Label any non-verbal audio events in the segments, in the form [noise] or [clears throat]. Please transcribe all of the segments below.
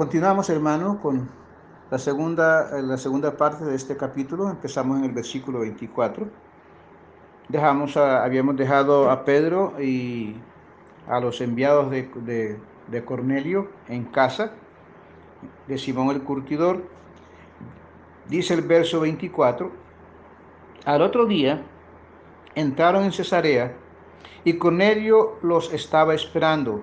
Continuamos, hermano, con la segunda, la segunda parte de este capítulo. Empezamos en el versículo 24. Dejamos habíamos dejado a Pedro y a los enviados de, de, de Cornelio en casa de Simón el Curtidor. Dice el verso 24, al otro día entraron en Cesarea y Cornelio los estaba esperando,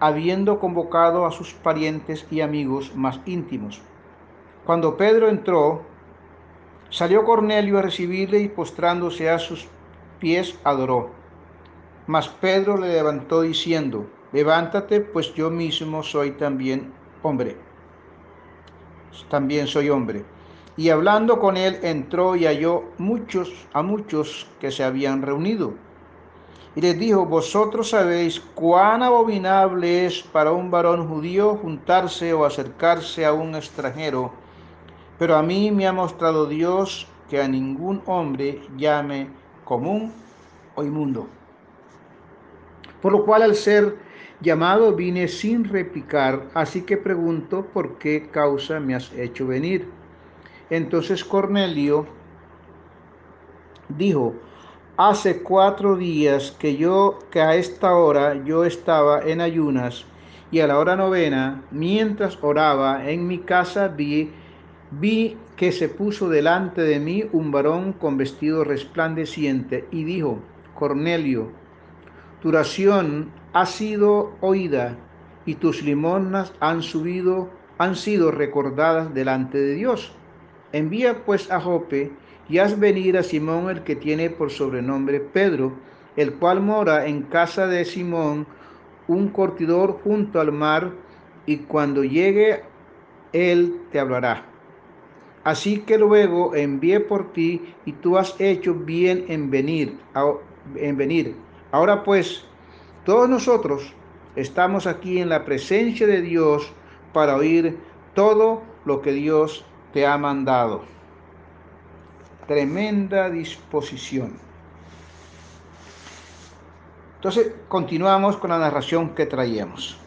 habiendo convocado a sus parientes y amigos más íntimos. Cuando Pedro entró, salió Cornelio a recibirle y postrándose a sus pies adoró. Mas Pedro le levantó diciendo, levántate, pues yo mismo soy también hombre. También soy hombre. Y hablando con él entró y halló muchos a muchos que se habían reunido. Y les dijo, vosotros sabéis cuán abominable es para un varón judío juntarse o acercarse a un extranjero, pero a mí me ha mostrado Dios que a ningún hombre llame común o inmundo. Por lo cual al ser llamado vine sin replicar, así que pregunto por qué causa me has hecho venir. Entonces Cornelio dijo, hace cuatro días que yo, que a esta hora yo estaba en ayunas y a la hora novena, mientras oraba en mi casa, vi, vi que se puso delante de mí un varón con vestido resplandeciente y dijo, Cornelio, tu oración ha sido oída y tus limonas han subido, han sido recordadas delante de Dios. Envía pues a Jope y haz venir a Simón el que tiene por sobrenombre Pedro, el cual mora en casa de Simón, un cortidor junto al mar, y cuando llegue él te hablará. Así que luego envié por ti y tú has hecho bien en venir, en venir. Ahora pues, todos nosotros estamos aquí en la presencia de Dios para oír todo lo que Dios te ha mandado. Tremenda disposición. Entonces, continuamos con la narración que traíamos.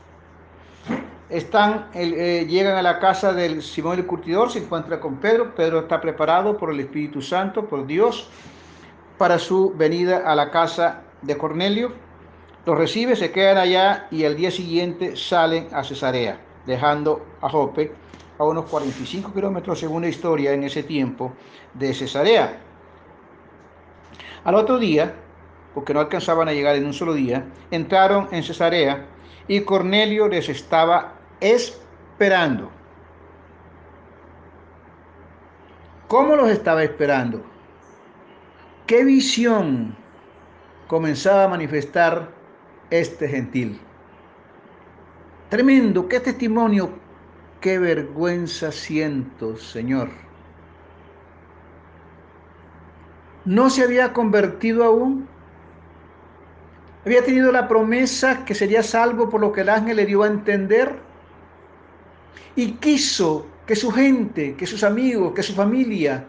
Están, eh, llegan a la casa del Simón el Curtidor, se encuentra con Pedro. Pedro está preparado por el Espíritu Santo, por Dios, para su venida a la casa de Cornelio. Los recibe, se quedan allá y al día siguiente salen a Cesarea, dejando a Jope a unos 45 kilómetros, según la historia, en ese tiempo, de Cesarea. Al otro día, porque no alcanzaban a llegar en un solo día, entraron en Cesarea y Cornelio les estaba esperando. ¿Cómo los estaba esperando? ¿Qué visión comenzaba a manifestar este gentil? Tremendo, qué testimonio, qué vergüenza siento, Señor. ¿No se había convertido aún? Había tenido la promesa que sería salvo por lo que el ángel le dio a entender. Y quiso que su gente, que sus amigos, que su familia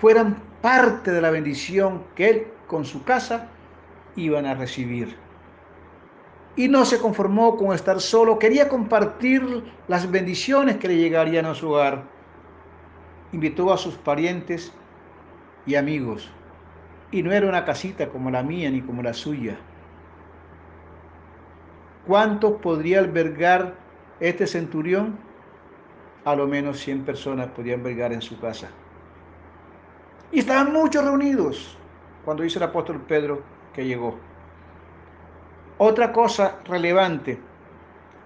fueran parte de la bendición que él con su casa iban a recibir y no se conformó con estar solo, quería compartir las bendiciones que le llegarían a su hogar. Invitó a sus parientes y amigos. Y no era una casita como la mía ni como la suya. ¿Cuántos podría albergar este centurión? A lo menos 100 personas podía albergar en su casa. Y estaban muchos reunidos cuando dice el apóstol Pedro que llegó. Otra cosa relevante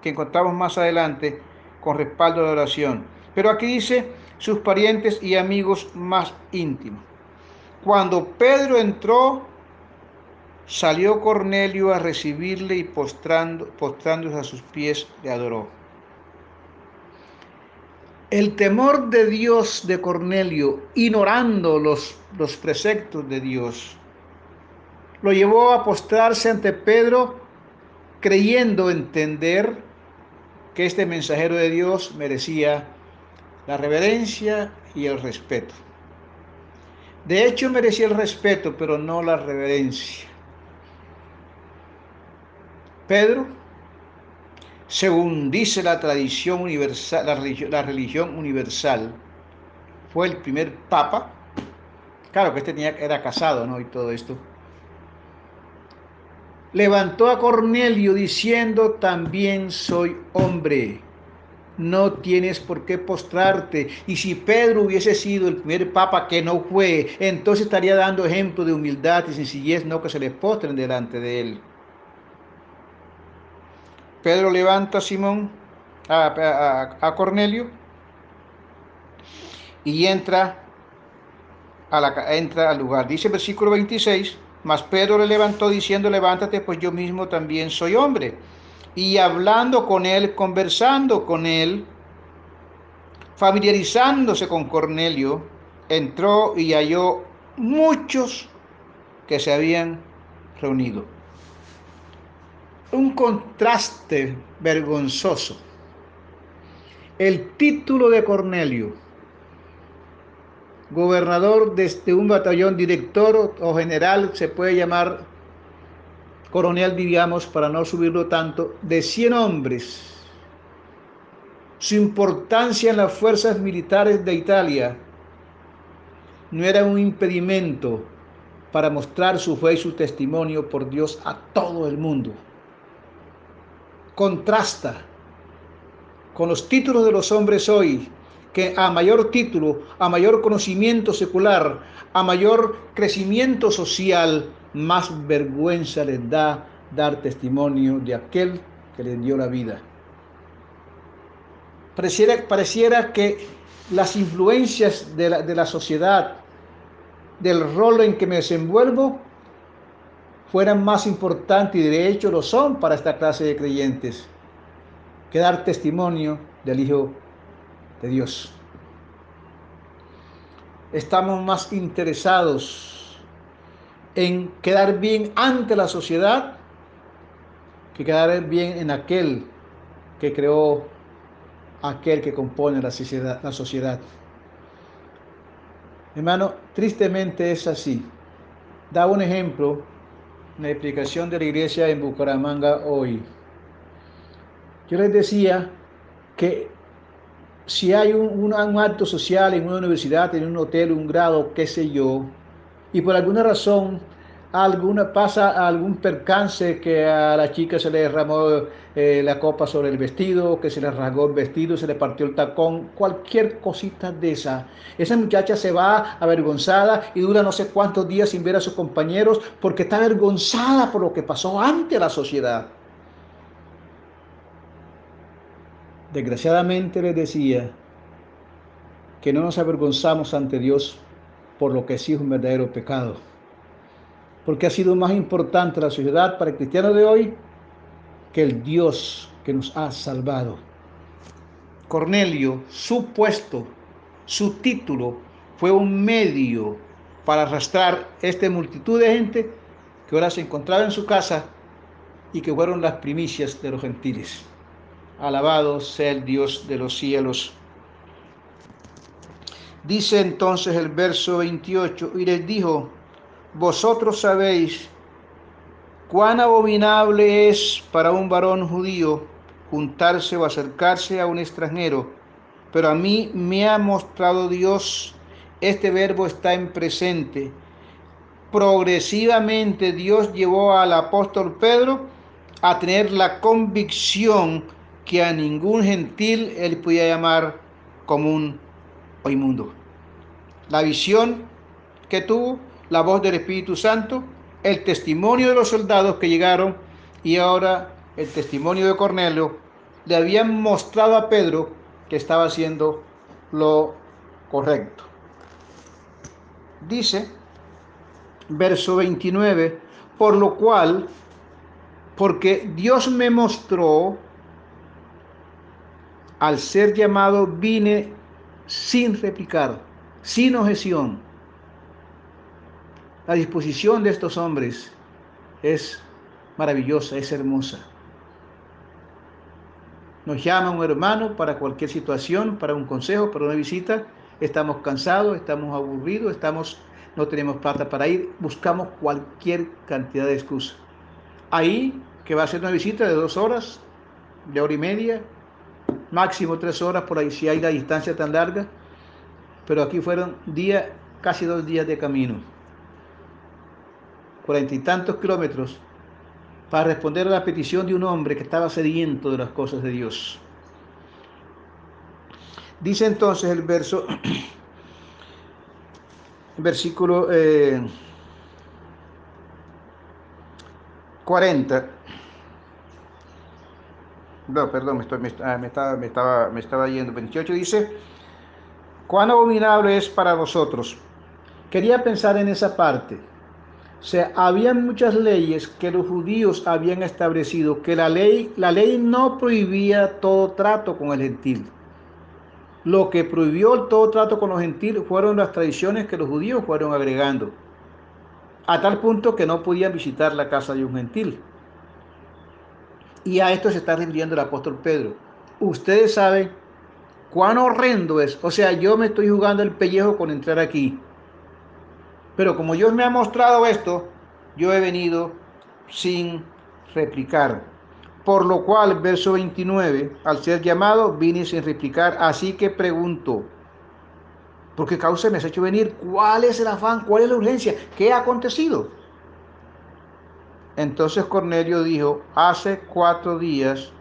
que encontramos más adelante con respaldo de la oración. Pero aquí dice sus parientes y amigos más íntimos. Cuando Pedro entró, salió Cornelio a recibirle y postrando, postrándose a sus pies le adoró. El temor de Dios de Cornelio, ignorando los, los preceptos de Dios, lo llevó a postrarse ante Pedro creyendo entender que este mensajero de Dios merecía la reverencia y el respeto. De hecho, merecía el respeto, pero no la reverencia. Pedro según dice la tradición universal, la religión, universal, fue el primer papa. Claro que este tenía, era casado, ¿no? Y todo esto. Levantó a Cornelio diciendo, también soy hombre no tienes por qué postrarte. Y si Pedro hubiese sido el primer papa que no fue, entonces estaría dando ejemplo de humildad y sencillez, no que se les postren delante de él. Pedro levanta a Simón, a, Cornelio, y entra, a la, entra al lugar. Dice el versículo 26, mas Pedro le levantó diciendo, levántate, pues yo mismo también soy hombre y hablando con él, conversando con él, familiarizándose con Cornelio, entró y halló muchos que se habían reunido. Un contraste vergonzoso. El título de Cornelio, gobernador de este, un batallón, director o general, se puede llamar coronel, diríamos, para no subirlo tanto, de 100 hombres. Su importancia en las fuerzas militares de Italia no era un impedimento para mostrar su fe y su testimonio por Dios a todo el mundo. Contrasta con los títulos de los hombres hoy, que a mayor título, a mayor conocimiento secular, a mayor crecimiento social, más vergüenza les da dar testimonio de aquel que les dio la vida. Pareciera, pareciera que las influencias de la, de la sociedad, del rol en que me desenvuelvo, fueran más importantes y de hecho lo son para esta clase de creyentes, que dar testimonio del Hijo de Dios. Estamos más interesados en quedar bien ante la sociedad que quedar bien en aquel que creó aquel que compone la sociedad. La sociedad. Hermano, tristemente es así. Da un ejemplo en la explicación de la iglesia en Bucaramanga hoy. Yo les decía que si hay un, un acto social en una universidad, en un hotel, un grado, qué sé yo, y por alguna razón alguna pasa algún percance que a la chica se le derramó eh, la copa sobre el vestido, que se le rasgó el vestido, se le partió el tacón, cualquier cosita de esa. Esa muchacha se va avergonzada y dura no sé cuántos días sin ver a sus compañeros porque está avergonzada por lo que pasó ante la sociedad. Desgraciadamente les decía que no nos avergonzamos ante Dios por lo que sí es un verdadero pecado. Porque ha sido más importante la sociedad para el cristiano de hoy que el Dios que nos ha salvado. Cornelio, su puesto, su título, fue un medio para arrastrar esta multitud de gente que ahora se encontraba en su casa y que fueron las primicias de los gentiles. Alabado sea el Dios de los cielos. Dice entonces el verso 28, y les dijo, vosotros sabéis cuán abominable es para un varón judío juntarse o acercarse a un extranjero, pero a mí me ha mostrado Dios, este verbo está en presente. Progresivamente Dios llevó al apóstol Pedro a tener la convicción que a ningún gentil él podía llamar común o inmundo. La visión que tuvo, la voz del Espíritu Santo, el testimonio de los soldados que llegaron y ahora el testimonio de Cornelio le habían mostrado a Pedro que estaba haciendo lo correcto. Dice, verso 29, por lo cual, porque Dios me mostró, al ser llamado, vine sin replicar, sin objeción. La disposición de estos hombres es maravillosa, es hermosa. Nos llama un hermano para cualquier situación, para un consejo, para una visita. Estamos cansados, estamos aburridos, estamos, no tenemos plata para ir, buscamos cualquier cantidad de excusas. Ahí, que va a ser una visita de dos horas, de hora y media, máximo tres horas por ahí si hay la distancia tan larga, pero aquí fueron día, casi dos días de camino, cuarenta y tantos kilómetros para responder a la petición de un hombre que estaba sediento de las cosas de Dios. Dice entonces el verso, [clears throat] versículo eh, 40. No, perdón, ah, me, estaba, me, estaba, me estaba yendo. 28 dice, cuán abominable es para vosotros. Quería pensar en esa parte. O sea, muchas leyes que los judíos habían establecido, que la ley, la ley no prohibía todo trato con el gentil. Lo que prohibió todo trato con los gentiles fueron las tradiciones que los judíos fueron agregando, a tal punto que no podían visitar la casa de un gentil. Y a esto se está refiriendo el apóstol Pedro. Ustedes saben cuán horrendo es. O sea, yo me estoy jugando el pellejo con entrar aquí. Pero como Dios me ha mostrado esto, yo he venido sin replicar. Por lo cual, verso 29, al ser llamado, vine sin replicar. Así que pregunto, porque causa me has hecho venir, ¿cuál es el afán? ¿Cuál es la urgencia? ¿Qué ha acontecido? Entonces Cornelio dijo, hace cuatro días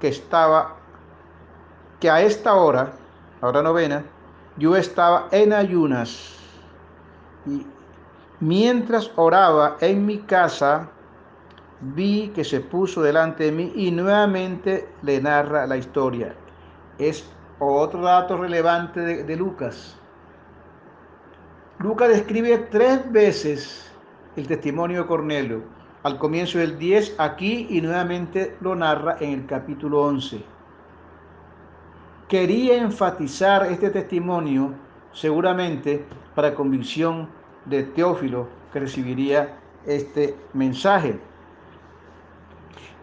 que estaba, que a esta hora, ahora novena, yo estaba en ayunas y mientras oraba en mi casa, vi que se puso delante de mí y nuevamente le narra la historia. Es otro dato relevante de, de Lucas. Lucas describe tres veces el testimonio de Cornelio al comienzo del 10 aquí y nuevamente lo narra en el capítulo 11. Quería enfatizar este testimonio seguramente para convicción de Teófilo que recibiría este mensaje.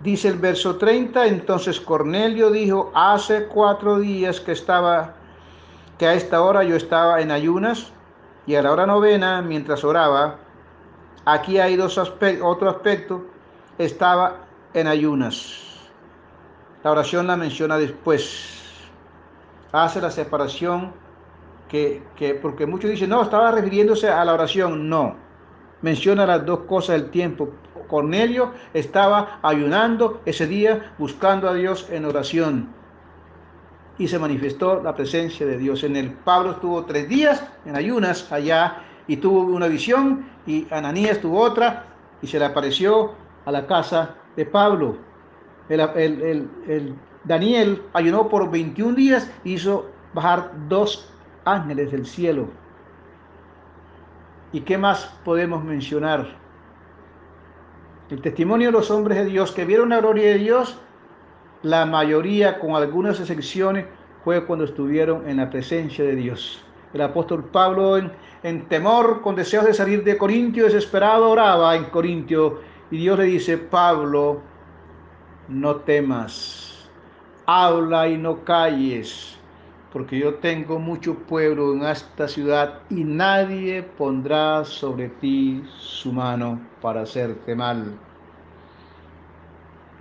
Dice el verso 30, entonces Cornelio dijo, hace cuatro días que estaba, que a esta hora yo estaba en ayunas y a la hora novena, mientras oraba, Aquí hay dos aspectos, otro aspecto, estaba en ayunas. La oración la menciona después. Hace la separación que, que, porque muchos dicen, no, estaba refiriéndose a la oración. No, menciona las dos cosas del tiempo. Cornelio estaba ayunando ese día buscando a Dios en oración y se manifestó la presencia de Dios en él. Pablo estuvo tres días en ayunas allá y tuvo una visión y Ananías tuvo otra y se le apareció a la casa de Pablo. El, Daniel ayunó por 21 días y hizo bajar dos ángeles del cielo. ¿Y qué más podemos mencionar? El testimonio de los hombres de Dios que vieron la gloria de Dios, la mayoría, con algunas excepciones, fue cuando estuvieron en la presencia de Dios. El apóstol Pablo en, en temor, con deseos de salir de Corintio, desesperado, oraba en Corintio. Y Dios le dice, Pablo, no temas, habla y no calles, porque yo tengo mucho pueblo en esta ciudad y nadie pondrá sobre ti su mano para hacerte mal.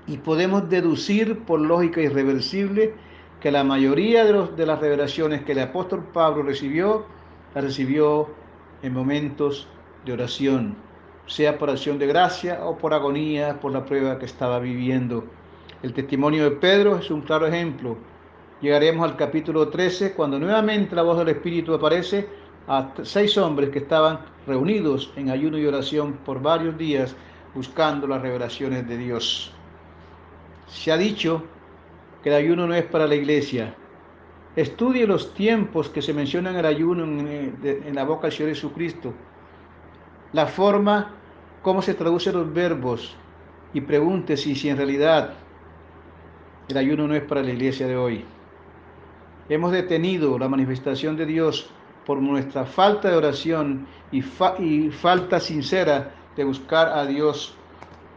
Y podemos deducir por lógica irreversible que la mayoría de, de las revelaciones que el apóstol Pablo recibió la recibió en momentos de oración, sea por acción de gracia o por agonía, por la prueba que estaba viviendo. El testimonio de Pedro es un claro ejemplo. Llegaremos al capítulo 13 cuando nuevamente la voz del Espíritu aparece a seis hombres que estaban reunidos en ayuno y oración por varios días buscando las revelaciones de Dios. Se ha dicho que el ayuno no es para la iglesia, Estudie los tiempos que se mencionan en el ayuno en, la boca del Señor Jesucristo, la forma, cómo se traducen los verbos y pregunte si, si en realidad el ayuno no es para la iglesia de hoy. Hemos detenido la manifestación de Dios por nuestra falta de oración y falta sincera de buscar a Dios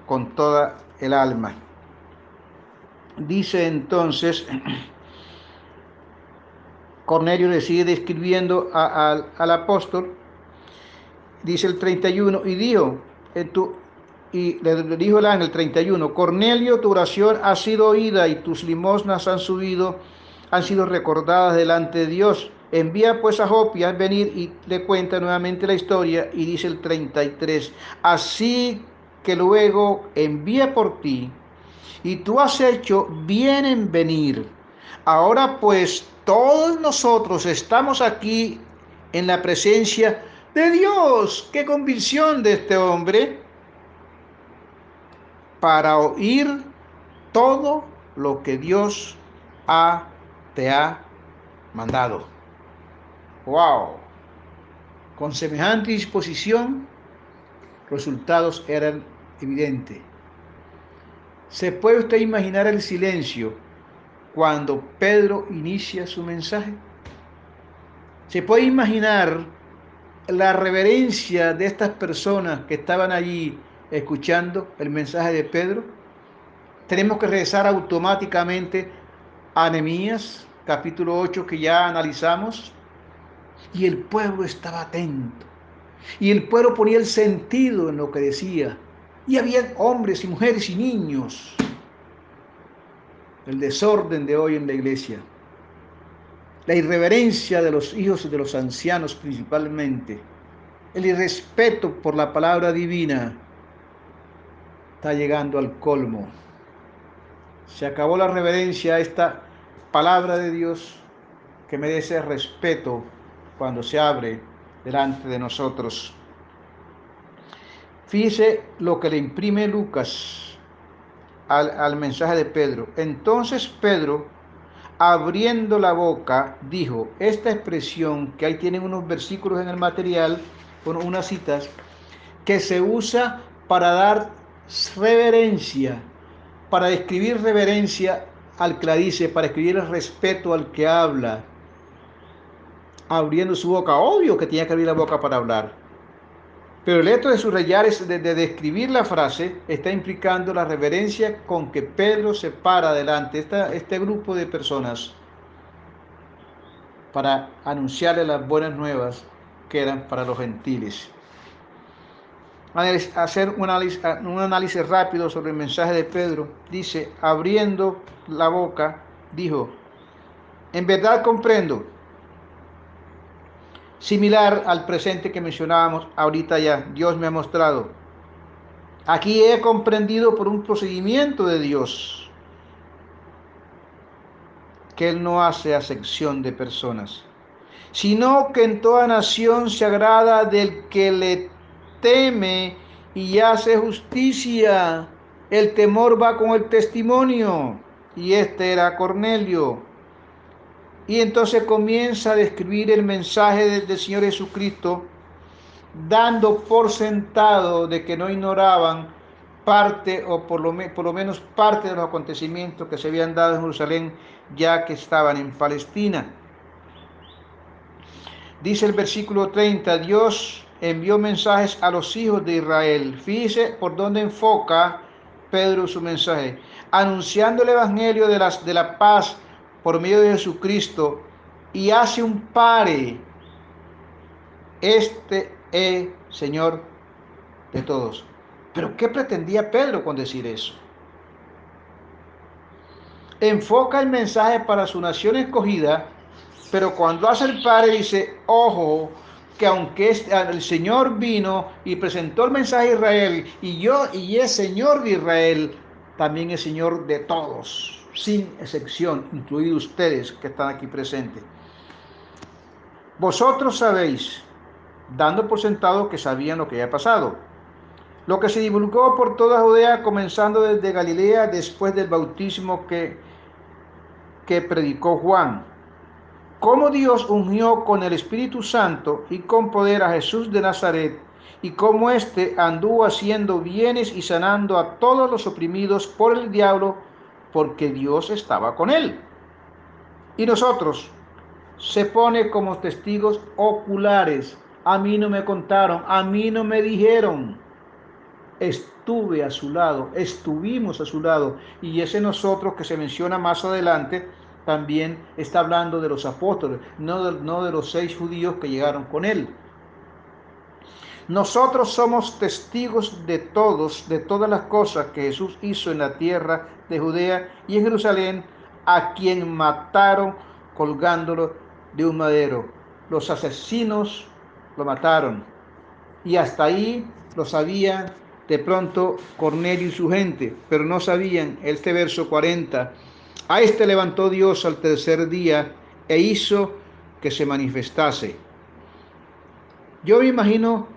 con toda el alma. Dice entonces [clears throat] Cornelio le sigue describiendo al apóstol, dice el 31, y dijo, en y el ángel 31, Cornelio, tu oración ha sido oída y tus limosnas han subido, han sido recordadas delante de Dios. Envía pues a Jope a venir y le cuenta nuevamente la historia y dice el 33, así que luego envía por ti y tú has hecho bien en venir. Ahora pues todos nosotros estamos aquí en la presencia de Dios. Qué convicción de este hombre para oír todo lo que Dios ha, te ha mandado. ¡Wow! Con semejante disposición, resultados eran evidentes. ¿Se puede usted imaginar el silencio cuando Pedro inicia su mensaje? ¿Se puede imaginar la reverencia de estas personas que estaban allí escuchando el mensaje de Pedro? Tenemos que regresar automáticamente a Nehemías, capítulo 8 que ya analizamos, y el pueblo estaba atento. Y el pueblo ponía el sentido en lo que decía. Y había hombres y mujeres y niños. El desorden de hoy en la iglesia. La irreverencia de los hijos y de los ancianos principalmente. El irrespeto por la palabra divina está llegando al colmo. Se acabó la reverencia a esta palabra de Dios que merece respeto cuando se abre delante de nosotros. Fíjese lo que le imprime Lucas al, al, mensaje de Pedro. Entonces Pedro, abriendo la boca, dijo, esta expresión, que ahí tienen unos versículos en el material, bueno, unas citas, que se usa para dar reverencia, para describir reverencia al que la dice, para escribir el respeto al que habla, abriendo su boca. Obvio que tenía que abrir la boca para hablar. Pero el hecho de subrayar, de, de describir la frase, está implicando la reverencia con que Pedro se para delante esta, este grupo de personas para anunciarle las buenas nuevas que eran para los gentiles. Hacer un análisis, un análisis rápido sobre el mensaje de Pedro. Dice, abriendo la boca, dijo, en verdad comprendo similar al presente que mencionábamos ahorita ya. Dios me ha mostrado. Aquí he comprendido por un procedimiento de Dios que Él no hace acepción de personas, sino que en toda nación se agrada del que le teme y hace justicia. El temor va con el testimonio. Y este era Cornelio y entonces comienza a describir el mensaje del, Señor Jesucristo, dando por sentado de que no ignoraban parte o por lo, menos parte de los acontecimientos que se habían dado en Jerusalén ya que estaban en Palestina. Dice el versículo 30, Dios envió mensajes a los hijos de Israel. Fíjese por dónde enfoca Pedro su mensaje, anunciando el evangelio de la paz por medio de Jesucristo y hace un pare. Este es Señor de todos. Pero ¿qué pretendía Pedro con decir eso? Enfoca el mensaje para su nación escogida, pero cuando hace el pare dice, ojo, que aunque el Señor vino y presentó el mensaje a Israel, y yo y es Señor de Israel, también es Señor de todos sin excepción, incluidos ustedes que están aquí presentes. Vosotros sabéis, dando por sentado que sabían lo que había pasado, lo que se divulgó por toda Judea, comenzando desde Galilea después del bautismo que, que predicó Juan. Cómo Dios ungió con el Espíritu Santo y con poder a Jesús de Nazaret, y cómo éste anduvo haciendo bienes y sanando a todos los oprimidos por el diablo, porque Dios estaba con él. Y nosotros se pone como testigos oculares. A mí no me contaron, a mí no me dijeron. Estuve a su lado, estuvimos a su lado. Y ese nosotros que se menciona más adelante también está hablando de los apóstoles, no de, no de los seis judíos que llegaron con él. Nosotros somos testigos de todos, de todas las cosas que Jesús hizo en la tierra de Judea y en Jerusalén, a quien mataron colgándolo de un madero. Los asesinos lo mataron. Y hasta ahí lo sabían de pronto Cornelio y su gente, pero no sabían este verso 40. A este levantó Dios al tercer día e hizo que se manifestase. Yo me imagino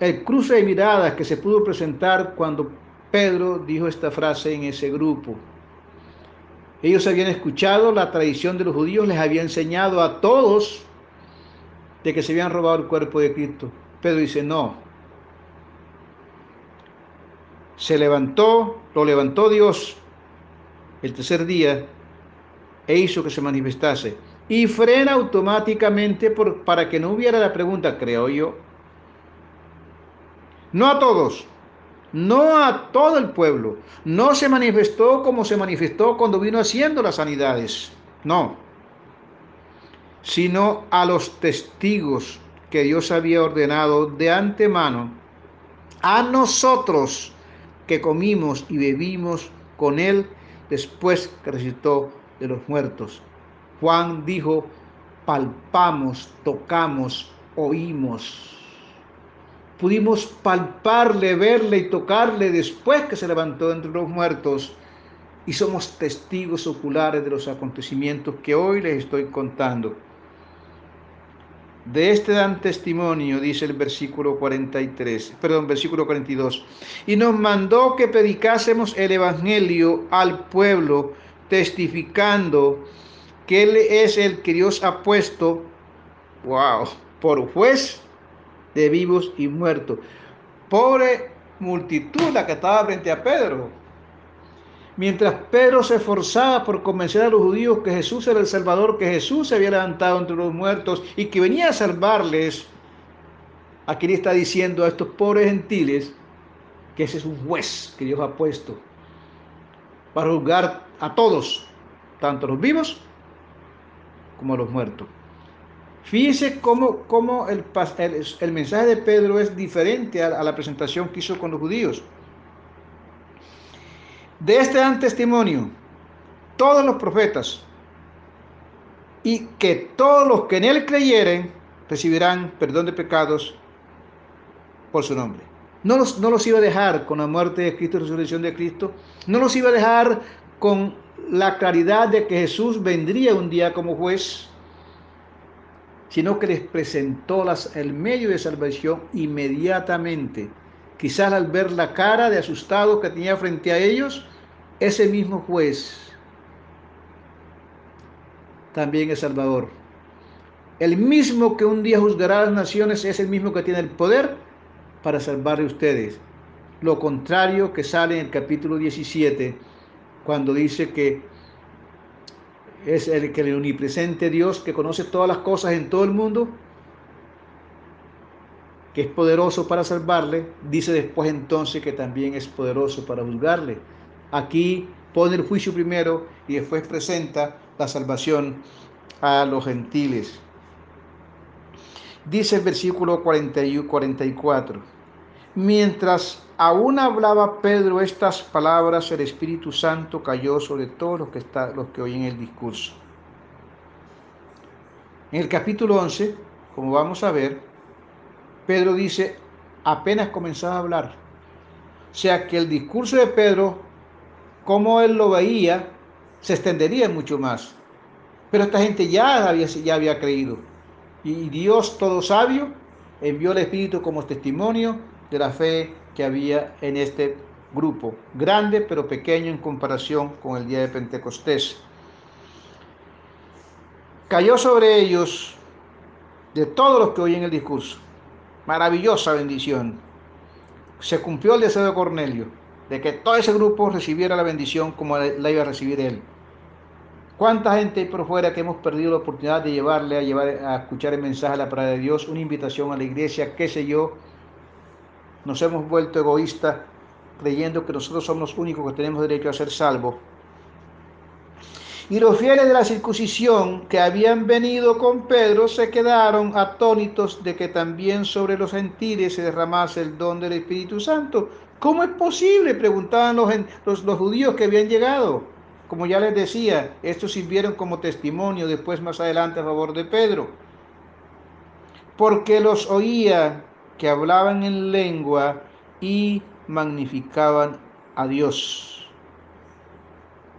el cruce de miradas que se pudo presentar cuando Pedro dijo esta frase en ese grupo. Ellos habían escuchado la tradición de los judíos, les había enseñado a todos de que se habían robado el cuerpo de Cristo. Pedro dice, no. Se levantó, lo levantó Dios el tercer día e hizo que se manifestase. Y frena automáticamente para que no hubiera la pregunta, creo yo. No a todos, no a todo el pueblo. No se manifestó como se manifestó cuando vino haciendo las sanidades. No. Sino a los testigos que Dios había ordenado de antemano. A nosotros que comimos y bebimos con Él después que resucitó de los muertos. Juan dijo, palpamos, tocamos, oímos pudimos palparle, verle y tocarle después que se levantó entre los muertos y somos testigos oculares de los acontecimientos que hoy les estoy contando. De este dan testimonio, dice el versículo 43, perdón, versículo 42, y nos mandó que predicásemos el evangelio al pueblo, testificando que él es el que Dios ha puesto, wow, por juez de vivos y muertos. Pobre multitud la que estaba frente a Pedro. Mientras Pedro se esforzaba por convencer a los judíos que Jesús era el Salvador, que Jesús se había levantado entre los muertos y que venía a salvarles, aquí le está diciendo a estos pobres gentiles que ese es un juez que Dios ha puesto para juzgar a todos, tanto a los vivos como a los muertos. Fíjese cómo, cómo el, el, mensaje de Pedro es diferente a, a la presentación que hizo con los judíos. De este dan testimonio todos los profetas y que todos los que en él creyeren recibirán perdón de pecados por su nombre. No los, no los iba a dejar con la muerte de Cristo y resurrección de Cristo. No los iba a dejar con la claridad de que Jesús vendría un día como juez sino que les presentó las, el medio de salvación inmediatamente. Quizás al ver la cara de asustado que tenía frente a ellos, ese mismo juez también es Salvador. El mismo que un día juzgará a las naciones es el mismo que tiene el poder para salvarle a ustedes. Lo contrario que sale en el capítulo 17, cuando dice que es el que el omnipresente Dios que conoce todas las cosas en todo el mundo, que es poderoso para salvarle, dice después entonces que también es poderoso para juzgarle. Aquí pone el juicio primero y después presenta la salvación a los gentiles. Dice el versículo 44, mientras Aún hablaba Pedro estas palabras, el Espíritu Santo cayó sobre todos los que, está, los que oyen el discurso. En el capítulo 11, como vamos a ver, Pedro dice, apenas comenzaba a hablar. O sea que el discurso de Pedro, como él lo veía, se extendería mucho más. Pero esta gente ya había, ya había creído. Y Dios, todo sabio, envió el Espíritu como testimonio de la fe que había en este grupo, grande pero pequeño en comparación con el día de Pentecostés. Cayó sobre ellos de todos los que oyen el discurso. Maravillosa bendición. Se cumplió el deseo de Cornelio, de que todo ese grupo recibiera la bendición como la iba a recibir él. ¿Cuánta gente por fuera que hemos perdido la oportunidad de llevarle a, llevar, a escuchar el mensaje de la palabra de Dios, una invitación a la iglesia, qué sé yo, nos hemos vuelto egoístas creyendo que nosotros somos los únicos que tenemos derecho a ser salvos. Y los fieles de la circuncisión que habían venido con Pedro se quedaron atónitos de que también sobre los gentiles se derramase el don del Espíritu Santo. ¿Cómo es posible? Preguntaban los, los, los judíos que habían llegado. Como ya les decía, estos sirvieron como testimonio después más adelante a favor de Pedro. Porque los oía que hablaban en lengua y magnificaban a Dios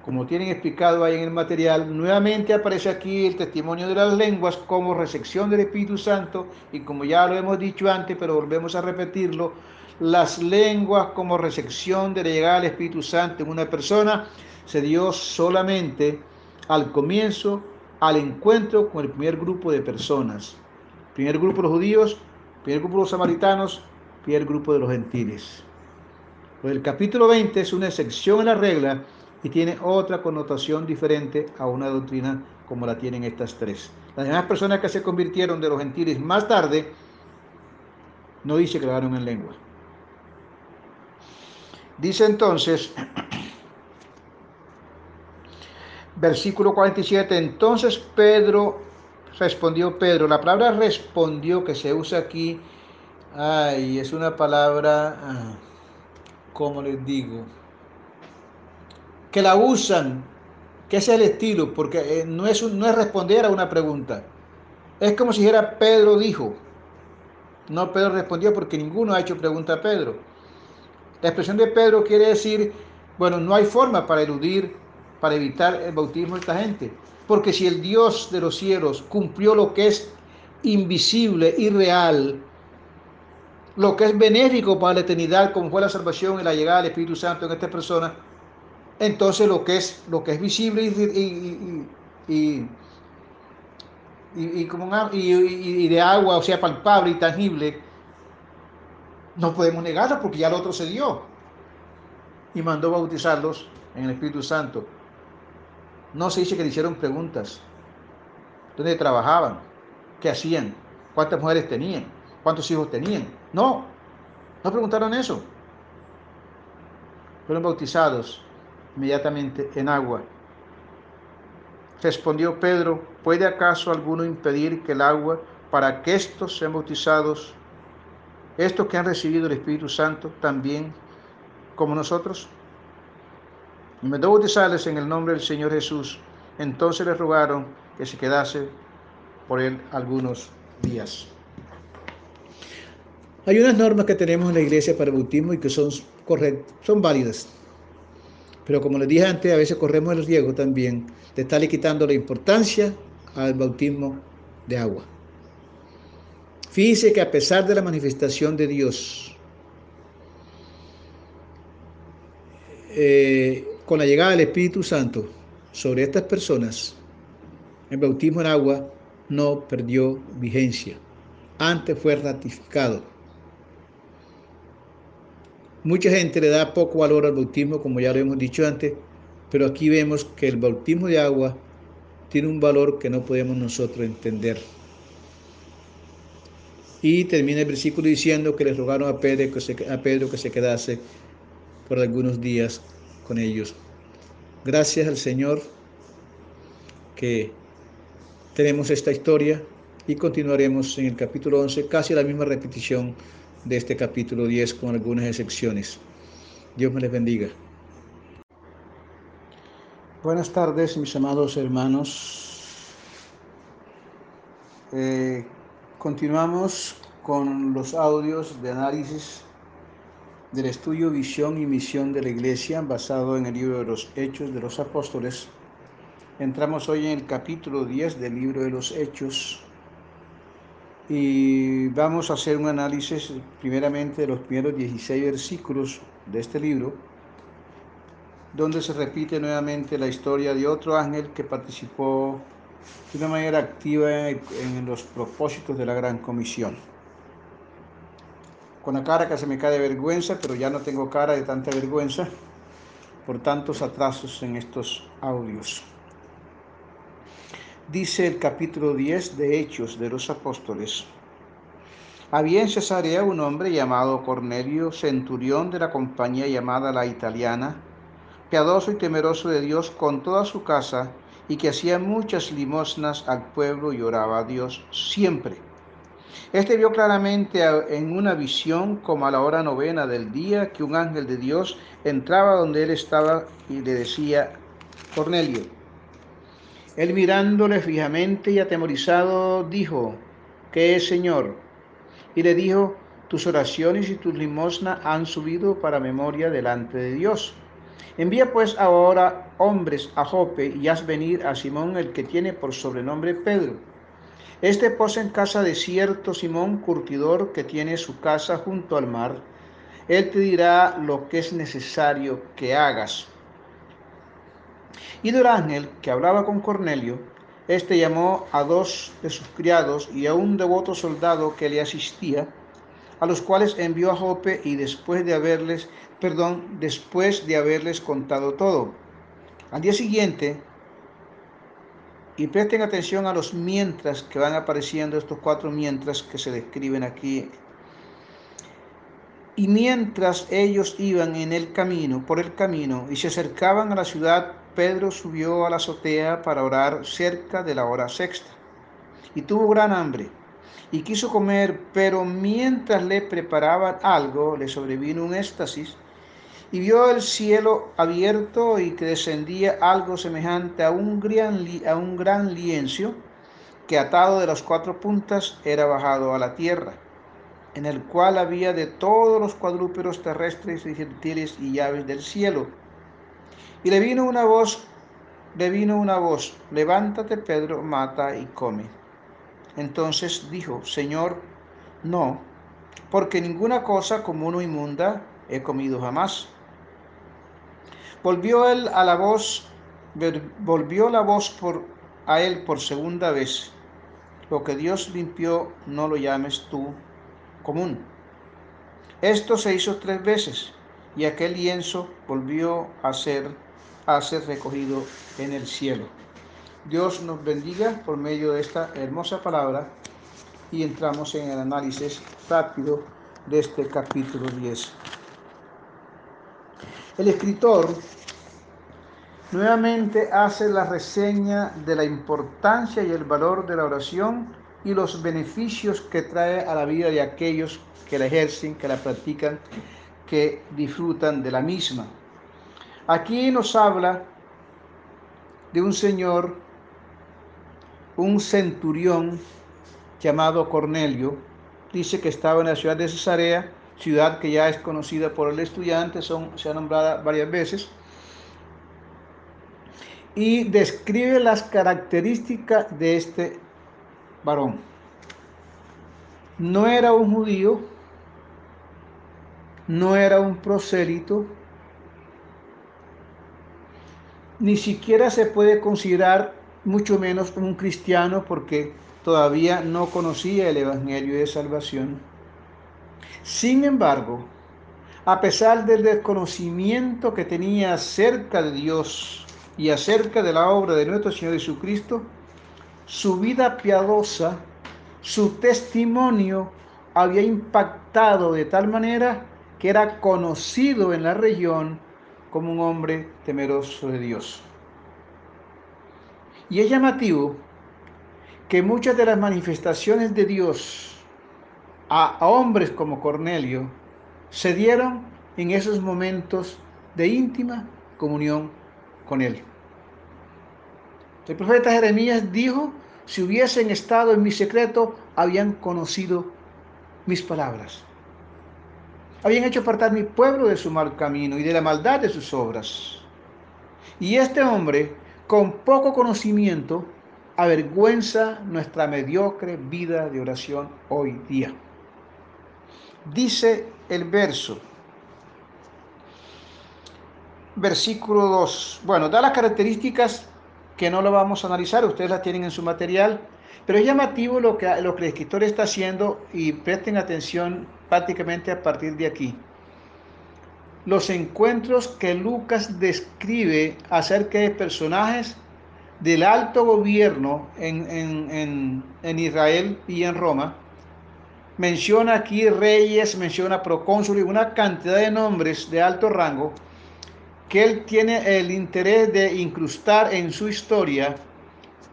como tienen explicado ahí en el material, nuevamente aparece aquí el testimonio de las lenguas como recepción del Espíritu Santo y como ya lo hemos dicho antes, pero volvemos a repetirlo, las lenguas como recepción de la llegada del Espíritu Santo en una persona se dio solamente al comienzo, al encuentro con el primer grupo de personas. Primer grupo de judíos, primer grupo de los samaritanos, primer grupo de los gentiles. Pues el capítulo 20 es una excepción en la regla y tiene otra connotación diferente a una doctrina como la tienen estas tres. Las demás personas que se convirtieron de los gentiles más tarde no dice que hablaron en lengua. Dice entonces, versículo 47, entonces Pedro, respondió Pedro, la palabra respondió que se usa aquí, ay, es una palabra, ah, ¿cómo les digo? que la usan, que es el estilo, porque eh, no es, no es responder a una pregunta. Es como si dijera Pedro dijo. No Pedro respondió porque ninguno ha hecho pregunta a Pedro. La expresión de Pedro quiere decir, bueno, no hay forma para eludir, para evitar el bautismo de esta gente. Porque si el Dios de los cielos cumplió lo que es invisible y real, lo que es benéfico para la eternidad, como fue la salvación y la llegada del Espíritu Santo en esta persona, entonces lo que es, lo que es visible y, y, y, y, de agua, o sea, palpable y tangible, no podemos negarlo porque ya lo otro se dio. Y mandó bautizarlos en el Espíritu Santo. No se dice que le hicieron preguntas. ¿Dónde trabajaban? ¿Qué hacían? ¿Cuántas mujeres tenían? ¿Cuántos hijos tenían? No, no preguntaron eso. Fueron bautizados inmediatamente en agua. Respondió Pedro, ¿puede acaso alguno impedir que el agua, para que estos sean bautizados, estos que han recibido el Espíritu Santo, también como nosotros? Y me bautizarles en el nombre del Señor Jesús. Entonces les rogaron que se quedase por él algunos días. Hay unas normas que tenemos en la iglesia para el bautismo y que son correctas, son válidas. Pero como les dije antes, a veces corremos el riesgo también de estarle quitando la importancia al bautismo de agua. Fíjense que a pesar de la manifestación de Dios, eh, con la llegada del Espíritu Santo sobre estas personas, el bautismo en agua no perdió vigencia, antes fue ratificado. Mucha gente le da poco valor al bautismo, como ya lo hemos dicho antes, pero aquí vemos que el bautismo de agua tiene un valor que no podemos nosotros entender. Y termina el versículo diciendo que le rogaron a Pedro que se, a Pedro que se quedase por algunos días con ellos. Gracias al Señor que tenemos esta historia y continuaremos en el capítulo 11, casi la misma repetición de este capítulo 10 con algunas excepciones. Dios me les bendiga. Buenas tardes, mis amados hermanos. Eh, continuamos con los audios de análisis del estudio Visión y Misión de la Iglesia basado en el libro de los Hechos de los Apóstoles. Entramos hoy en el capítulo 10 del libro de los Hechos y vamos a hacer un análisis primeramente de los primeros 16 versículos de este libro, donde se repite nuevamente la historia de otro ángel que participó de una manera activa en los propósitos de la gran comisión. Con la cara que se me cae de vergüenza, pero ya no tengo cara de tanta vergüenza por tantos atrasos en estos audios dice el capítulo 10 de Hechos de los Apóstoles. Había en Cesarea un hombre llamado Cornelio, centurión de la compañía llamada la italiana, piadoso y temeroso de Dios con toda su casa, y que hacía muchas limosnas al pueblo y oraba a Dios siempre. Este vio claramente en una visión, como a la hora novena del día, que un ángel de Dios entraba donde él estaba y le decía, Cornelio. Él mirándole fijamente y atemorizado, dijo, ¿qué es, Señor? Y le dijo, tus oraciones y tus limosnas han subido para memoria delante de Dios. Envía pues ahora hombres a Jope y haz venir a Simón el que tiene por sobrenombre Pedro. Este posa en casa de cierto Simón curtidor que tiene su casa junto al mar. Él te dirá lo que es necesario que hagas. Y Durángel, que hablaba con Cornelio, este llamó a dos de sus criados y a un devoto soldado que le asistía, a los cuales envió a Jope y después de haberles, perdón, después de haberles contado todo. Al día siguiente, y presten atención a los mientras que van apareciendo estos cuatro mientras que se describen aquí. Y mientras ellos iban en el camino, por el camino, y se acercaban a la ciudad, Pedro subió a la azotea para orar cerca de la hora sexta. Y tuvo gran hambre y quiso comer, pero mientras le preparaban algo, le sobrevino un éxtasis y vio el cielo abierto y que descendía algo semejante a un gran, a un gran lienzo que atado de las cuatro puntas era bajado a la tierra, en el cual había de todos los cuadrúpedos terrestres y reptiles y llaves del cielo. Y le vino una voz, le vino una voz, levántate Pedro, mata y come. Entonces dijo, Señor, no, porque ninguna cosa común o inmunda he comido jamás. Volvió él a la voz, volvió la voz por, a él por segunda vez. Lo que Dios limpió, no lo llames tú común. Esto se hizo tres veces y aquel lienzo volvió a ser, a ser recogido en el cielo. Dios nos bendiga por medio de esta hermosa palabra y entramos en el análisis rápido de este capítulo 10. El escritor nuevamente hace la reseña de la importancia y el valor de la oración y los beneficios que trae a la vida de aquellos que la ejercen, que la practican, que disfrutan de la misma. Aquí nos habla de un Señor un centurión llamado Cornelio, dice que estaba en la ciudad de Cesarea, ciudad que ya es conocida por el estudiante, son, se ha nombrado varias veces, y describe las características de este varón. No era un judío, no era un prosélito, ni siquiera se puede considerar mucho menos un cristiano porque todavía no conocía el Evangelio de Salvación. Sin embargo, a pesar del desconocimiento que tenía acerca de Dios y acerca de la obra de nuestro Señor Jesucristo, su vida piadosa, su testimonio había impactado de tal manera que era conocido en la región como un hombre temeroso de Dios. Y es llamativo que muchas de las manifestaciones de Dios a, hombres como Cornelio se dieron en esos momentos de íntima comunión con Él. El profeta Jeremías dijo, si hubiesen estado en mi secreto, habían conocido mis palabras. Habían hecho apartar mi pueblo de su mal camino y de la maldad de sus obras. Y este hombre con poco conocimiento avergüenza nuestra mediocre vida de oración hoy día. Dice el verso, versículo 2. Bueno, da las características que no lo vamos a analizar, ustedes las tienen en su material, pero es llamativo lo que, lo que el escritor está haciendo y presten atención prácticamente a partir de aquí los encuentros que Lucas describe acerca de personajes del alto gobierno en, Israel y en Roma. Menciona aquí reyes, menciona procónsules, una cantidad de nombres de alto rango que él tiene el interés de incrustar en su historia,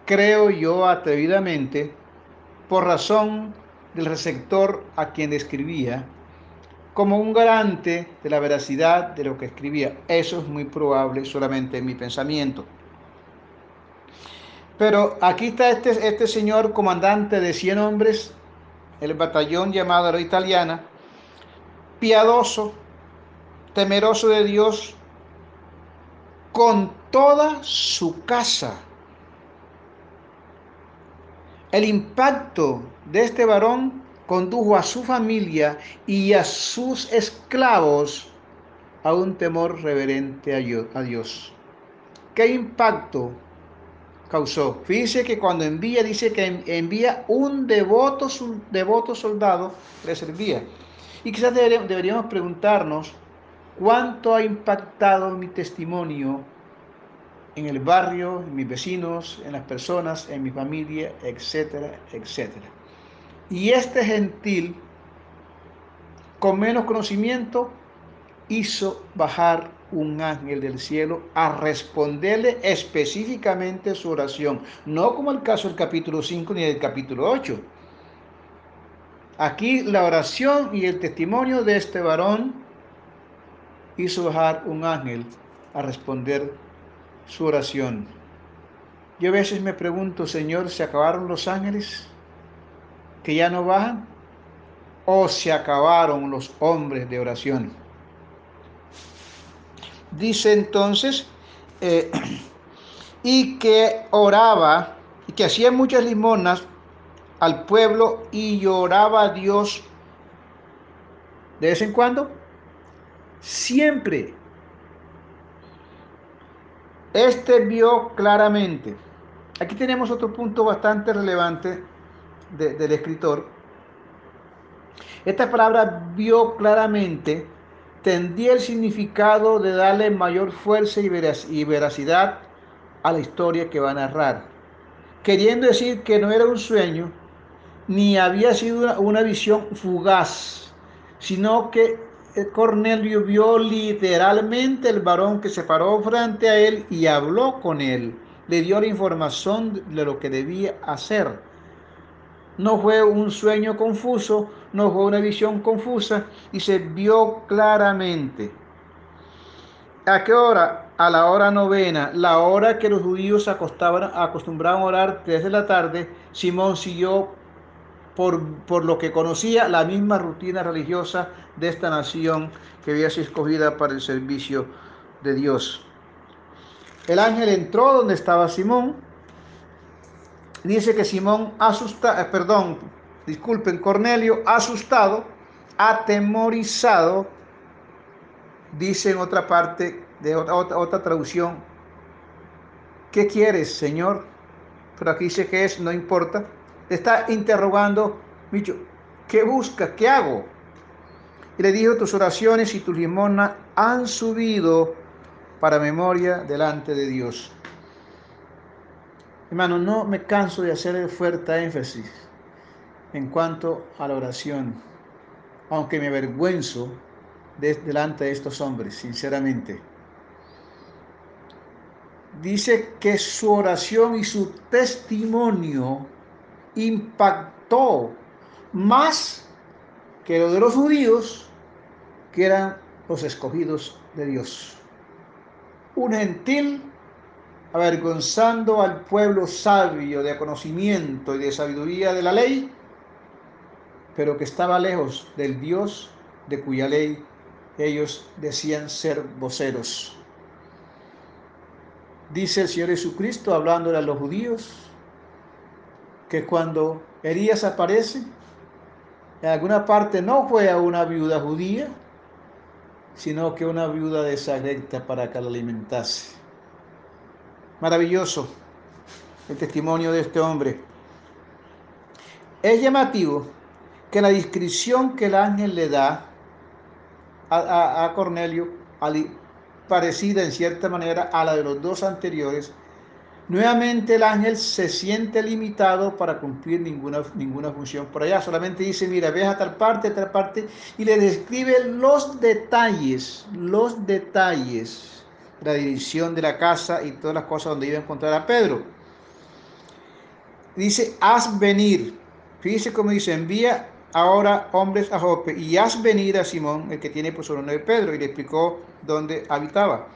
creo yo atrevidamente, por razón del receptor a quien escribía, como un garante de la veracidad de lo que escribía. Eso es muy probable solamente en mi pensamiento. Pero aquí está este, este señor comandante de 100 hombres, el batallón llamado la italiana, piadoso, temeroso de Dios, con toda su casa. El impacto de este varón condujo a su familia y a sus esclavos a un temor reverente a Dios. ¿Qué impacto causó? Fíjense que cuando envía, dice que envía un devoto, devoto soldado, le servía. Y quizás deberíamos preguntarnos cuánto ha impactado mi testimonio en el barrio, en mis vecinos, en las personas, en mi familia, etcétera, etcétera. Y este gentil, con menos conocimiento, hizo bajar un ángel del cielo a responderle específicamente su oración, no como el caso del capítulo 5 ni del capítulo 8. Aquí la oración y el testimonio de este varón hizo bajar un ángel a responder su oración. Yo a veces me pregunto, Señor, ¿se acabaron los ángeles que ya no bajan? ¿O se acabaron los hombres de oración? Dice entonces, eh, y que oraba y que hacía muchas limonas al pueblo y lloraba a Dios de vez en cuando, siempre este vio claramente. Aquí tenemos otro punto bastante relevante del escritor. Esta palabra vio claramente tendía el significado de darle mayor fuerza y veracidad a la historia que va a narrar, queriendo decir que no era un sueño ni había sido una visión fugaz, sino que Cornelio vio literalmente el varón que se paró frente a él y habló con él. Le dio la información de lo que debía hacer. No fue un sueño confuso, no fue una visión confusa y se vio claramente. ¿A qué hora? A la hora novena, la hora que los judíos acostaban, acostumbraban a orar desde la tarde, Simón siguió por, lo que conocía la misma rutina religiosa de esta nación que había sido escogida para el servicio de Dios. El ángel entró donde estaba Simón. Dice que Simón asustado, eh, perdón, disculpen, Cornelio asustado, atemorizado, dice en otra parte de otra, otra, otra traducción, ¿qué quieres, Señor? Pero aquí dice que es, no importa está interrogando, Micho, ¿qué busca? ¿Qué hago? Y le dijo, tus oraciones y tus limonas han subido para memoria delante de Dios. Hermano, no me canso de hacer fuerte énfasis en cuanto a la oración, aunque me avergüenzo delante de estos hombres, sinceramente. Dice que su oración y su testimonio impactó más que lo de los judíos, que eran los escogidos de Dios. Un gentil avergonzando al pueblo sabio de conocimiento y de sabiduría de la ley, pero que estaba lejos del Dios de cuya ley ellos decían ser voceros. Dice el Señor Jesucristo hablándole a los judíos, que cuando Elías aparece, en alguna parte no fue a una viuda judía, sino que una viuda desagrecta para que la alimentase. Maravilloso el testimonio de este hombre. Es llamativo que la descripción que el ángel le da a, Cornelio, parecida en cierta manera a la de los dos anteriores, Nuevamente el ángel se siente limitado para cumplir ninguna, ninguna función por allá. Solamente dice, mira, ve a tal parte, a tal parte, y le describe los detalles, los detalles la dirección de la casa y todas las cosas donde iba a encontrar a Pedro. Dice, haz venir. Fíjese cómo dice, envía ahora hombres a Jope y haz venir a Simón, el que tiene por sobrenombre Pedro, y le explicó dónde habitaba.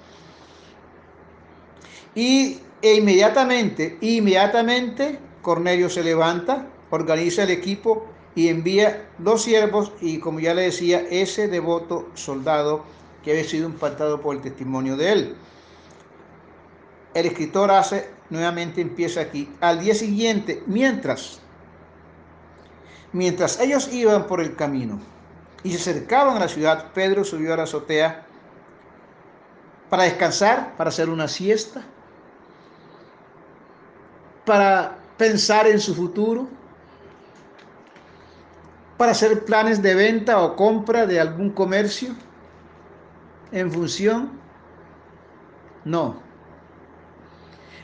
Y e inmediatamente, inmediatamente Cornelio se levanta, organiza el equipo y envía dos siervos y como ya le decía, ese devoto soldado que había sido impactado por el testimonio de él. El escritor hace, nuevamente empieza aquí, al día siguiente, mientras, mientras ellos iban por el camino y se acercaban a la ciudad, Pedro subió a la azotea para descansar, para hacer una siesta, para pensar en su futuro, para hacer planes de venta o compra de algún comercio en función. No.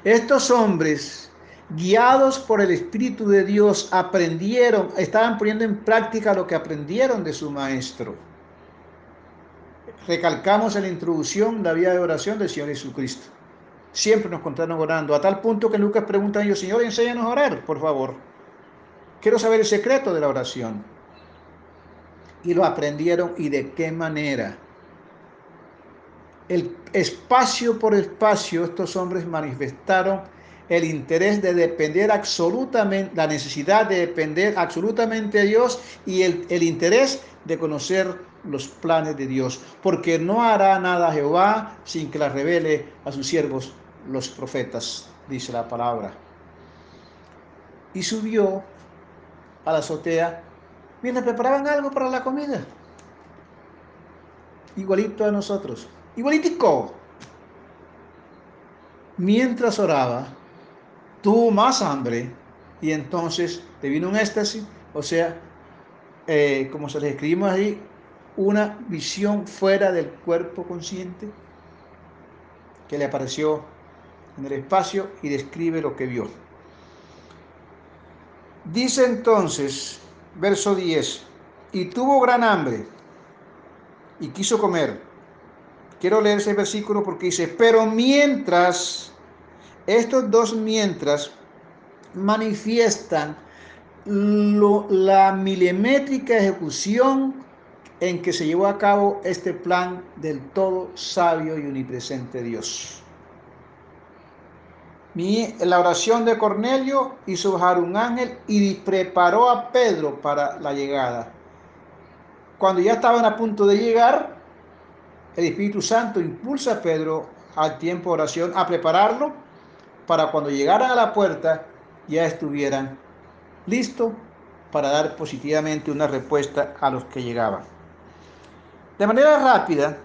Estos hombres, guiados por el Espíritu de Dios, aprendieron, estaban poniendo en práctica lo que aprendieron de su maestro. Recalcamos en la introducción la vía de oración del Señor Jesucristo. Siempre nos contaron orando, a tal punto que Lucas pregunta a ellos, Señor, enséñanos a orar, por favor. Quiero saber el secreto de la oración. Y lo aprendieron y de qué manera. El espacio por espacio, estos hombres manifestaron el interés de depender absolutamente, la necesidad de depender absolutamente de Dios y el, el interés de conocer los planes de Dios, porque no hará nada Jehová sin que la revele a sus siervos los profetas, dice la palabra. Y subió a la azotea mientras preparaban algo para la comida. Igualito a nosotros, igualitico. Mientras oraba, tuvo más hambre y entonces le vino un éxtasis, o sea, eh, como se les escribimos ahí, una visión fuera del cuerpo consciente que le apareció en el espacio y describe lo que vio. Dice entonces, verso 10, y tuvo gran hambre y quiso comer. Quiero leer ese versículo porque dice, pero mientras, estos dos mientras manifiestan la milimétrica ejecución en que se llevó a cabo este plan del todo sabio y unipresente Dios. Mi, la oración de Cornelio hizo bajar un ángel y preparó a Pedro para la llegada. Cuando ya estaban a punto de llegar, el Espíritu Santo impulsa a Pedro al tiempo de oración a prepararlo para cuando llegaran a la puerta ya estuvieran listos para dar positivamente una respuesta a los que llegaban. De manera rápida,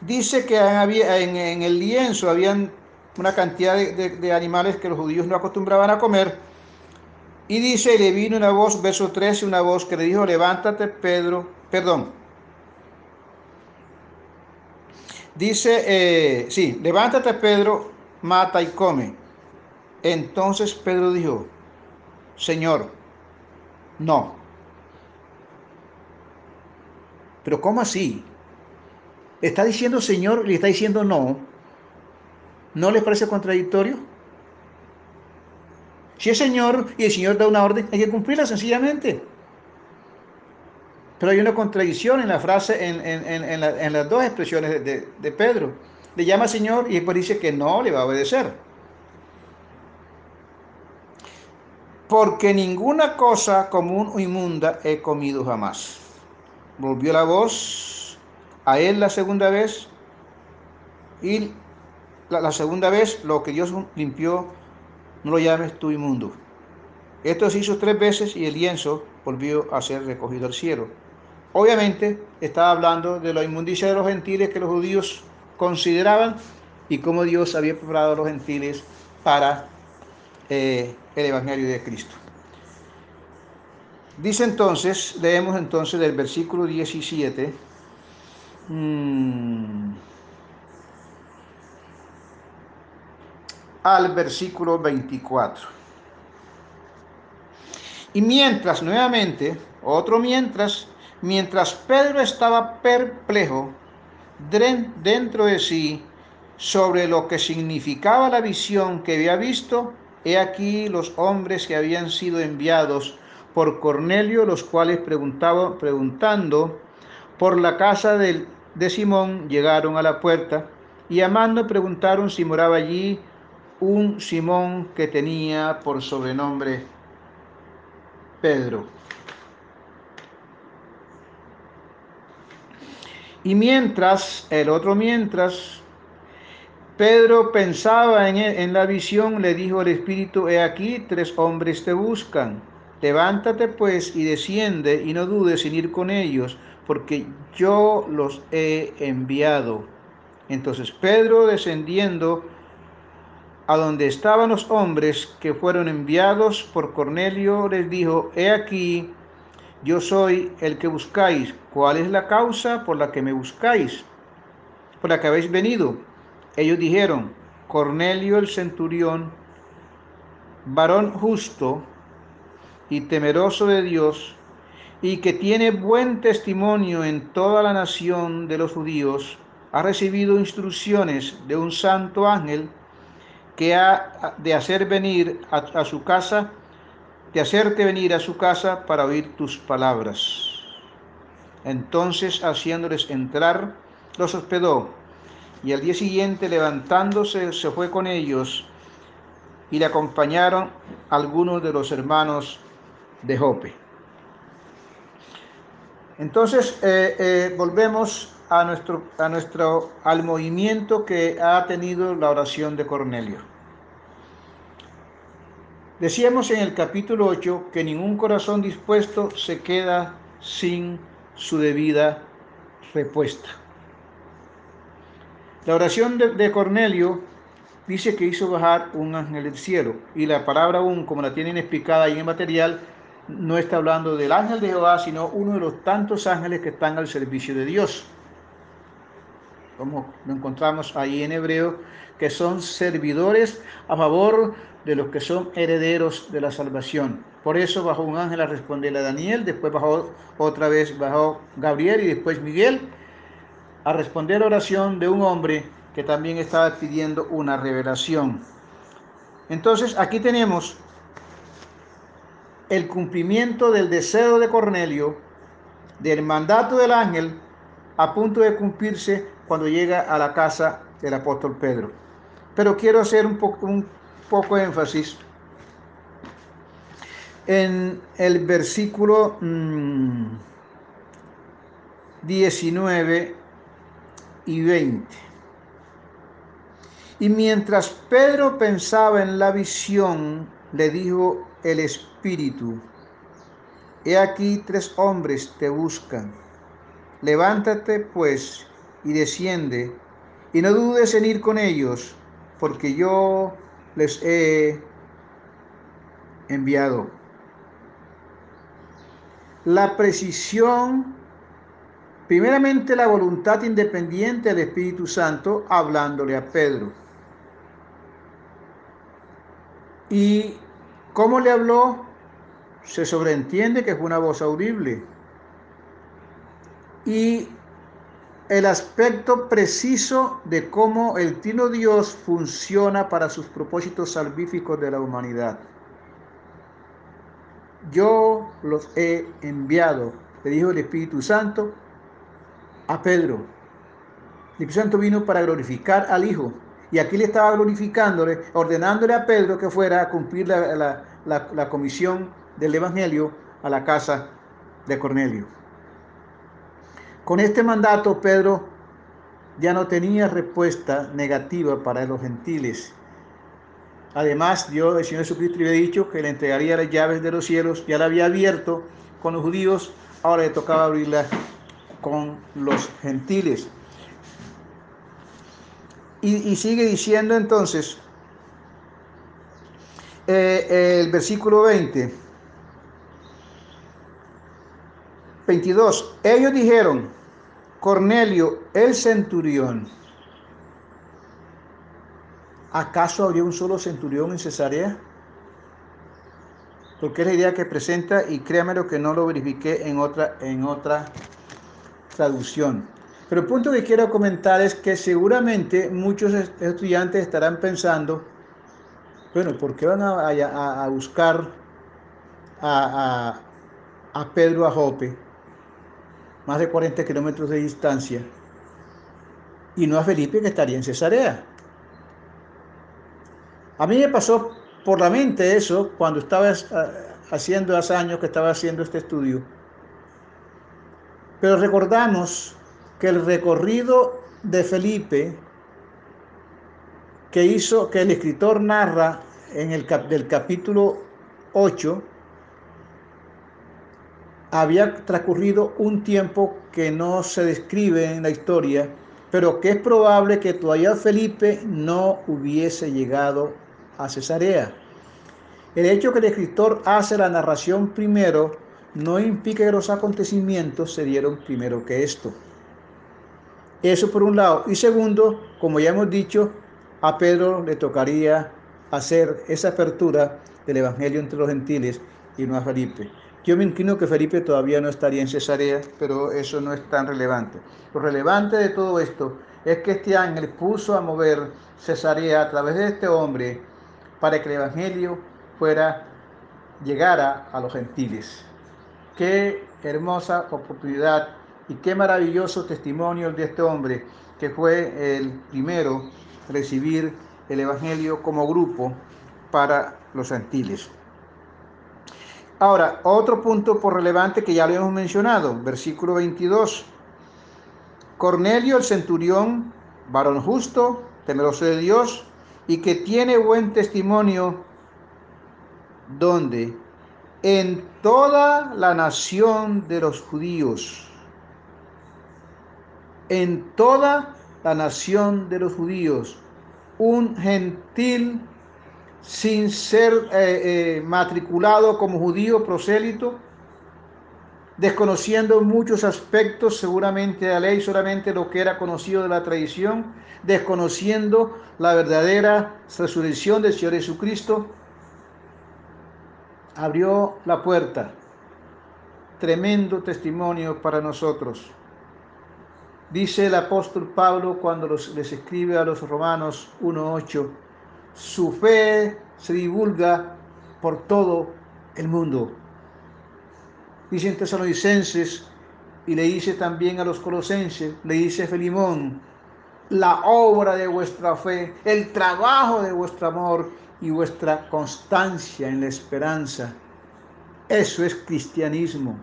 dice que en, el lienzo habían una cantidad de, animales que los judíos no acostumbraban a comer. Y dice, le vino una voz, verso 13, una voz que le dijo, levántate Pedro, perdón. Dice, eh, sí, levántate Pedro, mata y come. Entonces Pedro dijo, Señor, no. Pero ¿cómo así? Está diciendo Señor y le está diciendo no. ¿No les parece contradictorio? Si es Señor y el Señor da una orden, hay que cumplirla sencillamente. Pero hay una contradicción en la frase, en, la, las dos expresiones de, Pedro. Le llama Señor y después dice que no le va a obedecer. Porque ninguna cosa común o inmunda he comido jamás. Volvió la voz a él la segunda vez y la, la, segunda vez lo que Dios limpió, no lo llames tú inmundo. Esto se hizo tres veces y el lienzo volvió a ser recogido al cielo. Obviamente estaba hablando de la inmundicia de los gentiles que los judíos consideraban y cómo Dios había preparado a los gentiles para eh, el Evangelio de Cristo. Dice entonces, leemos entonces del versículo 17. Mmm, al versículo 24. Y mientras, nuevamente, otro mientras, mientras Pedro estaba perplejo, dentro de sí sobre lo que significaba la visión que había visto, he aquí los hombres que habían sido enviados por Cornelio, los cuales preguntaban, preguntando por la casa de, de Simón, llegaron a la puerta y amando preguntaron si moraba allí un Simón que tenía por sobrenombre Pedro. Y mientras, el otro mientras, Pedro pensaba en, en, la visión, le dijo el Espíritu, he aquí, tres hombres te buscan. Levántate pues y desciende y no dudes en ir con ellos, porque yo los he enviado. Entonces Pedro, descendiendo a donde estaban los hombres que fueron enviados por Cornelio, les dijo, he aquí, yo soy el que buscáis. ¿Cuál es la causa por la que me buscáis? Por la que habéis venido. Ellos dijeron, Cornelio el centurión, varón justo y temeroso de Dios, y que tiene buen testimonio en toda la nación de los judíos, ha recibido instrucciones de un santo ángel que ha de hacer venir a, a su casa de hacerte venir a su casa para oír tus palabras. Entonces, haciéndoles entrar, los hospedó, y al día siguiente, levantándose, se fue con ellos, y le acompañaron algunos de los hermanos de Jope. Entonces, eh, eh, volvemos a nuestro, a nuestro, al movimiento que ha tenido la oración de Cornelio. Decíamos en el capítulo 8 que ningún corazón dispuesto se queda sin su debida respuesta. La oración de, Cornelio dice que hizo bajar un ángel del cielo y la palabra aún, como la tienen explicada ahí en material, no está hablando del ángel de Jehová, sino uno de los tantos ángeles que están al servicio de Dios. Como lo encontramos ahí en hebreo, que son servidores a favor de los que son herederos de la salvación. Por eso bajó un ángel a responderle a Daniel, después bajó otra vez, bajó Gabriel y después Miguel a responder oración de un hombre que también estaba pidiendo una revelación. Entonces aquí tenemos el cumplimiento del deseo de Cornelio, del mandato del ángel, a punto de cumplirse cuando llega a la casa del apóstol Pedro. Pero quiero hacer un poco, un poco énfasis en el versículo 19 mm, y 20. Y mientras Pedro pensaba en la visión, le dijo el Espíritu, He aquí tres hombres te buscan. Levántate pues y desciende, y no dudes en ir con ellos, porque yo les he enviado. La precisión, primeramente la voluntad independiente del Espíritu Santo hablándole a Pedro. ¿Y cómo le habló? Se sobreentiende que fue una voz audible. Y el aspecto preciso de cómo el Trino Dios funciona para sus propósitos salvíficos de la humanidad. Yo los he enviado, le dijo el Espíritu Santo a Pedro. El Espíritu Santo vino para glorificar al Hijo. Y aquí le estaba glorificándole, ordenándole a Pedro que fuera a cumplir la, la, la comisión del Evangelio a la casa de Cornelio. Con este mandato Pedro ya no tenía respuesta negativa para los gentiles. Además, Dios, el Señor Jesucristo le había dicho que le entregaría las llaves de los cielos, ya la había abierto con los judíos, ahora le tocaba abrirla con los gentiles. Y, sigue diciendo entonces eh, el versículo 20. 22. Ellos dijeron, Cornelio, el centurión, ¿acaso habría un solo centurión en Cesarea? Porque es la idea que presenta y créame lo que no lo verifiqué en otra, en otra traducción. Pero el punto que quiero comentar es que seguramente muchos estudiantes estarán pensando, bueno, ¿por qué van a, a, a buscar a, a, Pedro a Jope, más de 40 kilómetros de distancia, y no a Felipe que estaría en Cesarea? A mí me pasó por la mente eso cuando estaba haciendo hace años que estaba haciendo este estudio. Pero recordamos que el recorrido de Felipe que hizo, que el escritor narra en el del capítulo 8, había transcurrido un tiempo que no se describe en la historia, pero que es probable que todavía Felipe no hubiese llegado a Cesarea. El hecho que el escritor hace la narración primero no implica que los acontecimientos se dieron primero que esto. Eso por un lado. Y segundo, como ya hemos dicho, a Pedro le tocaría hacer esa apertura del Evangelio entre los gentiles y no a Felipe. Yo me inclino que Felipe todavía no estaría en Cesarea, pero eso no es tan relevante. Lo relevante de todo esto es que este ángel puso a mover Cesarea a través de este hombre para que el Evangelio fuera, llegara a los gentiles. Qué hermosa oportunidad y qué maravilloso testimonio de este hombre que fue el primero a recibir el Evangelio como grupo para los gentiles. Ahora, otro punto por relevante que ya lo hemos mencionado, versículo 22. Cornelio, el centurión, varón justo, temeroso de Dios y que tiene buen testimonio donde en toda la nación de los judíos, en toda la nación de los judíos, un gentil sin ser eh, eh, matriculado como judío prosélito, desconociendo muchos aspectos seguramente de la ley, solamente lo que era conocido de la tradición, desconociendo la verdadera resurrección del Señor Jesucristo, abrió la puerta. Tremendo testimonio para nosotros. Dice el apóstol Pablo cuando les escribe a los romanos 1.8, su fe se divulga por todo el mundo. Dice en Tesalonicenses y le dice también a los colosenses, le dice Felimón, la obra de vuestra fe, el trabajo de vuestro amor y vuestra constancia en la esperanza. Eso es cristianismo.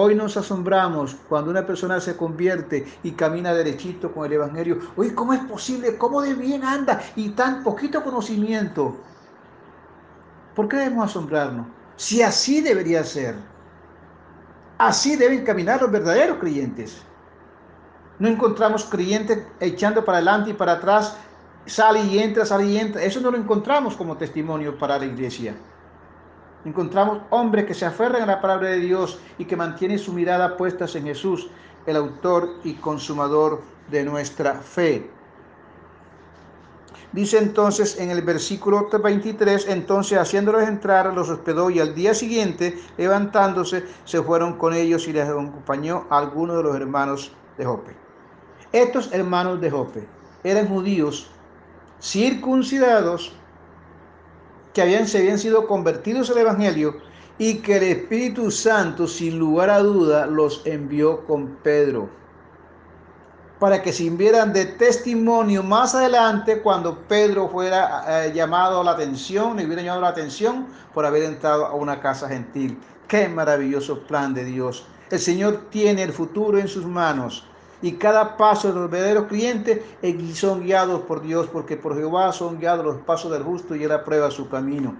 Hoy nos asombramos cuando una persona se convierte y camina derechito con el Evangelio. Oye, ¿cómo es posible? ¿Cómo de bien anda? Y tan poquito conocimiento. ¿Por qué debemos asombrarnos? Si así debería ser. Así deben caminar los verdaderos creyentes. No encontramos creyentes echando para adelante y para atrás, sale y entra, sale y entra. Eso no lo encontramos como testimonio para la iglesia. Encontramos hombres que se aferran a la palabra de Dios y que mantienen su mirada puestas en Jesús, el autor y consumador de nuestra fe. Dice entonces en el versículo 23, entonces haciéndolos entrar, los hospedó y al día siguiente, levantándose, se fueron con ellos y les acompañó a algunos de los hermanos de Jope. Estos hermanos de Jope eran judíos circuncidados que habían, se habían sido convertidos al Evangelio y que el Espíritu Santo, sin lugar a duda, los envió con Pedro para que sirvieran de testimonio más adelante cuando Pedro fuera eh, llamado la atención, le hubiera llamado la atención por haber entrado a una casa gentil. Qué maravilloso plan de Dios. El Señor tiene el futuro en sus manos y cada paso de los verdaderos clientes son guiados por Dios, porque por Jehová son guiados los pasos del justo y Él aprueba su camino.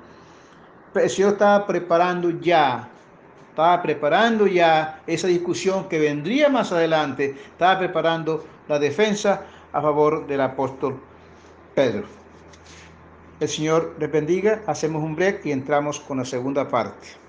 El Señor estaba preparando ya, estaba preparando ya esa discusión que vendría más adelante, estaba preparando la defensa a favor del apóstol Pedro. El Señor les bendiga, hacemos un break y entramos con la segunda parte.